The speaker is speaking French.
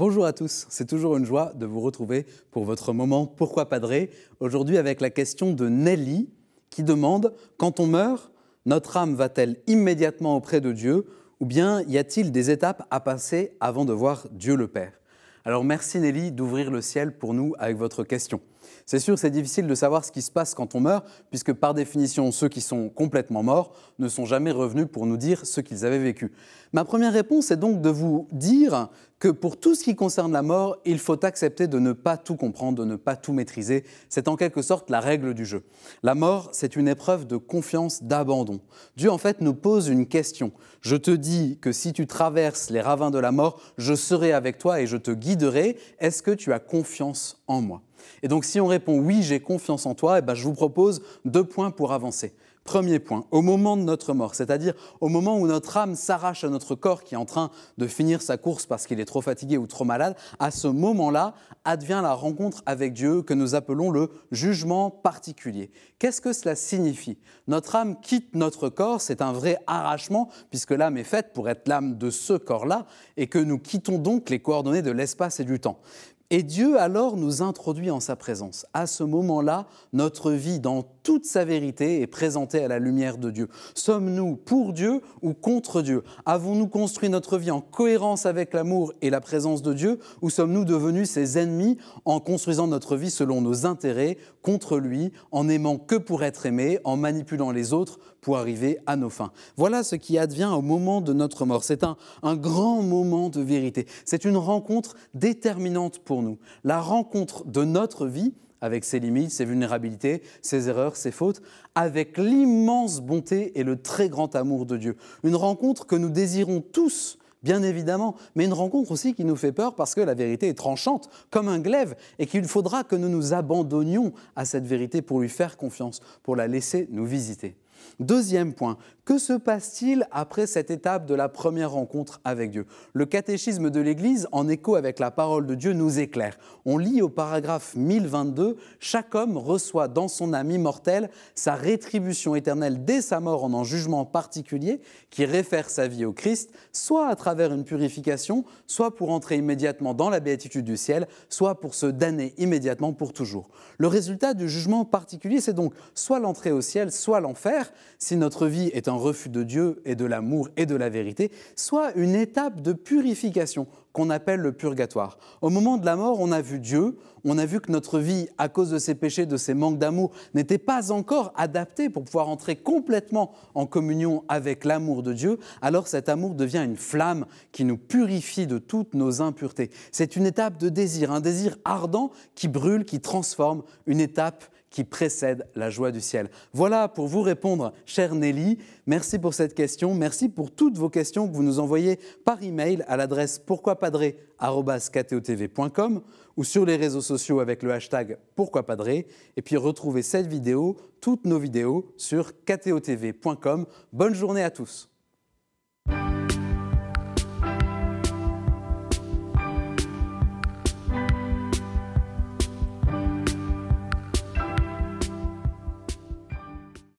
Bonjour à tous, c'est toujours une joie de vous retrouver pour votre moment Pourquoi Padré Aujourd'hui avec la question de Nelly qui demande Quand on meurt, notre âme va-t-elle immédiatement auprès de Dieu ou bien y a-t-il des étapes à passer avant de voir Dieu le Père? Alors merci Nelly d'ouvrir le ciel pour nous avec votre question. C'est sûr, c'est difficile de savoir ce qui se passe quand on meurt, puisque par définition, ceux qui sont complètement morts ne sont jamais revenus pour nous dire ce qu'ils avaient vécu. Ma première réponse est donc de vous dire que pour tout ce qui concerne la mort, il faut accepter de ne pas tout comprendre, de ne pas tout maîtriser. C'est en quelque sorte la règle du jeu. La mort, c'est une épreuve de confiance, d'abandon. Dieu, en fait, nous pose une question. Je te dis que si tu traverses les ravins de la mort, je serai avec toi et je te guiderai. Est-ce que tu as confiance en moi? Et donc, si on répond oui, j'ai confiance en toi, eh ben, je vous propose deux points pour avancer. Premier point, au moment de notre mort, c'est-à-dire au moment où notre âme s'arrache à notre corps qui est en train de finir sa course parce qu'il est trop fatigué ou trop malade, à ce moment-là advient la rencontre avec Dieu que nous appelons le jugement particulier. Qu'est-ce que cela signifie? Notre âme quitte notre corps, c'est un vrai arrachement puisque l'âme est faite pour être l'âme de ce corps-là et que nous quittons donc les coordonnées de l'espace et du temps. Et Dieu alors nous introduit en sa présence. À ce moment-là, notre vie dans toute sa vérité est présentée à la lumière de Dieu. Sommes-nous pour Dieu ou contre Dieu? Avons-nous construit notre vie en cohérence avec l'amour et la présence de Dieu ou sommes-nous devenus ses ennemis en construisant notre vie selon nos intérêts, contre lui, en aimant que pour être aimé, en manipulant les autres pour arriver à nos fins? Voilà ce qui advient au moment de notre mort. C'est un, un grand moment de vérité. C'est une rencontre déterminante pour nous. La rencontre de notre vie avec ses limites, ses vulnérabilités, ses erreurs, ses fautes, avec l'immense bonté et le très grand amour de Dieu. Une rencontre que nous désirons tous, bien évidemment, mais une rencontre aussi qui nous fait peur parce que la vérité est tranchante, comme un glaive, et qu'il faudra que nous nous abandonnions à cette vérité pour lui faire confiance, pour la laisser nous visiter. Deuxième point, que se passe-t-il après cette étape de la première rencontre avec Dieu? Le catéchisme de l'Église, en écho avec la parole de Dieu, nous éclaire. On lit au paragraphe 1022, Chaque homme reçoit dans son âme immortelle sa rétribution éternelle dès sa mort en un jugement particulier qui réfère sa vie au Christ, soit à travers une purification, soit pour entrer immédiatement dans la béatitude du ciel, soit pour se damner immédiatement pour toujours. Le résultat du jugement particulier, c'est donc soit l'entrée au ciel, soit l'enfer, si notre vie est un refus de Dieu et de l'amour et de la vérité, soit une étape de purification qu'on appelle le purgatoire. Au moment de la mort, on a vu Dieu, on a vu que notre vie, à cause de ses péchés, de ses manques d'amour, n'était pas encore adaptée pour pouvoir entrer complètement en communion avec l'amour de Dieu, alors cet amour devient une flamme qui nous purifie de toutes nos impuretés. C'est une étape de désir, un désir ardent qui brûle, qui transforme, une étape qui précède la joie du ciel. Voilà pour vous répondre, chère Nelly. Merci pour cette question. Merci pour toutes vos questions que vous nous envoyez par email à l'adresse pourquoipadré.com ou sur les réseaux sociaux avec le hashtag pourquoipadré. Et puis retrouvez cette vidéo, toutes nos vidéos sur ktotv.com. Bonne journée à tous.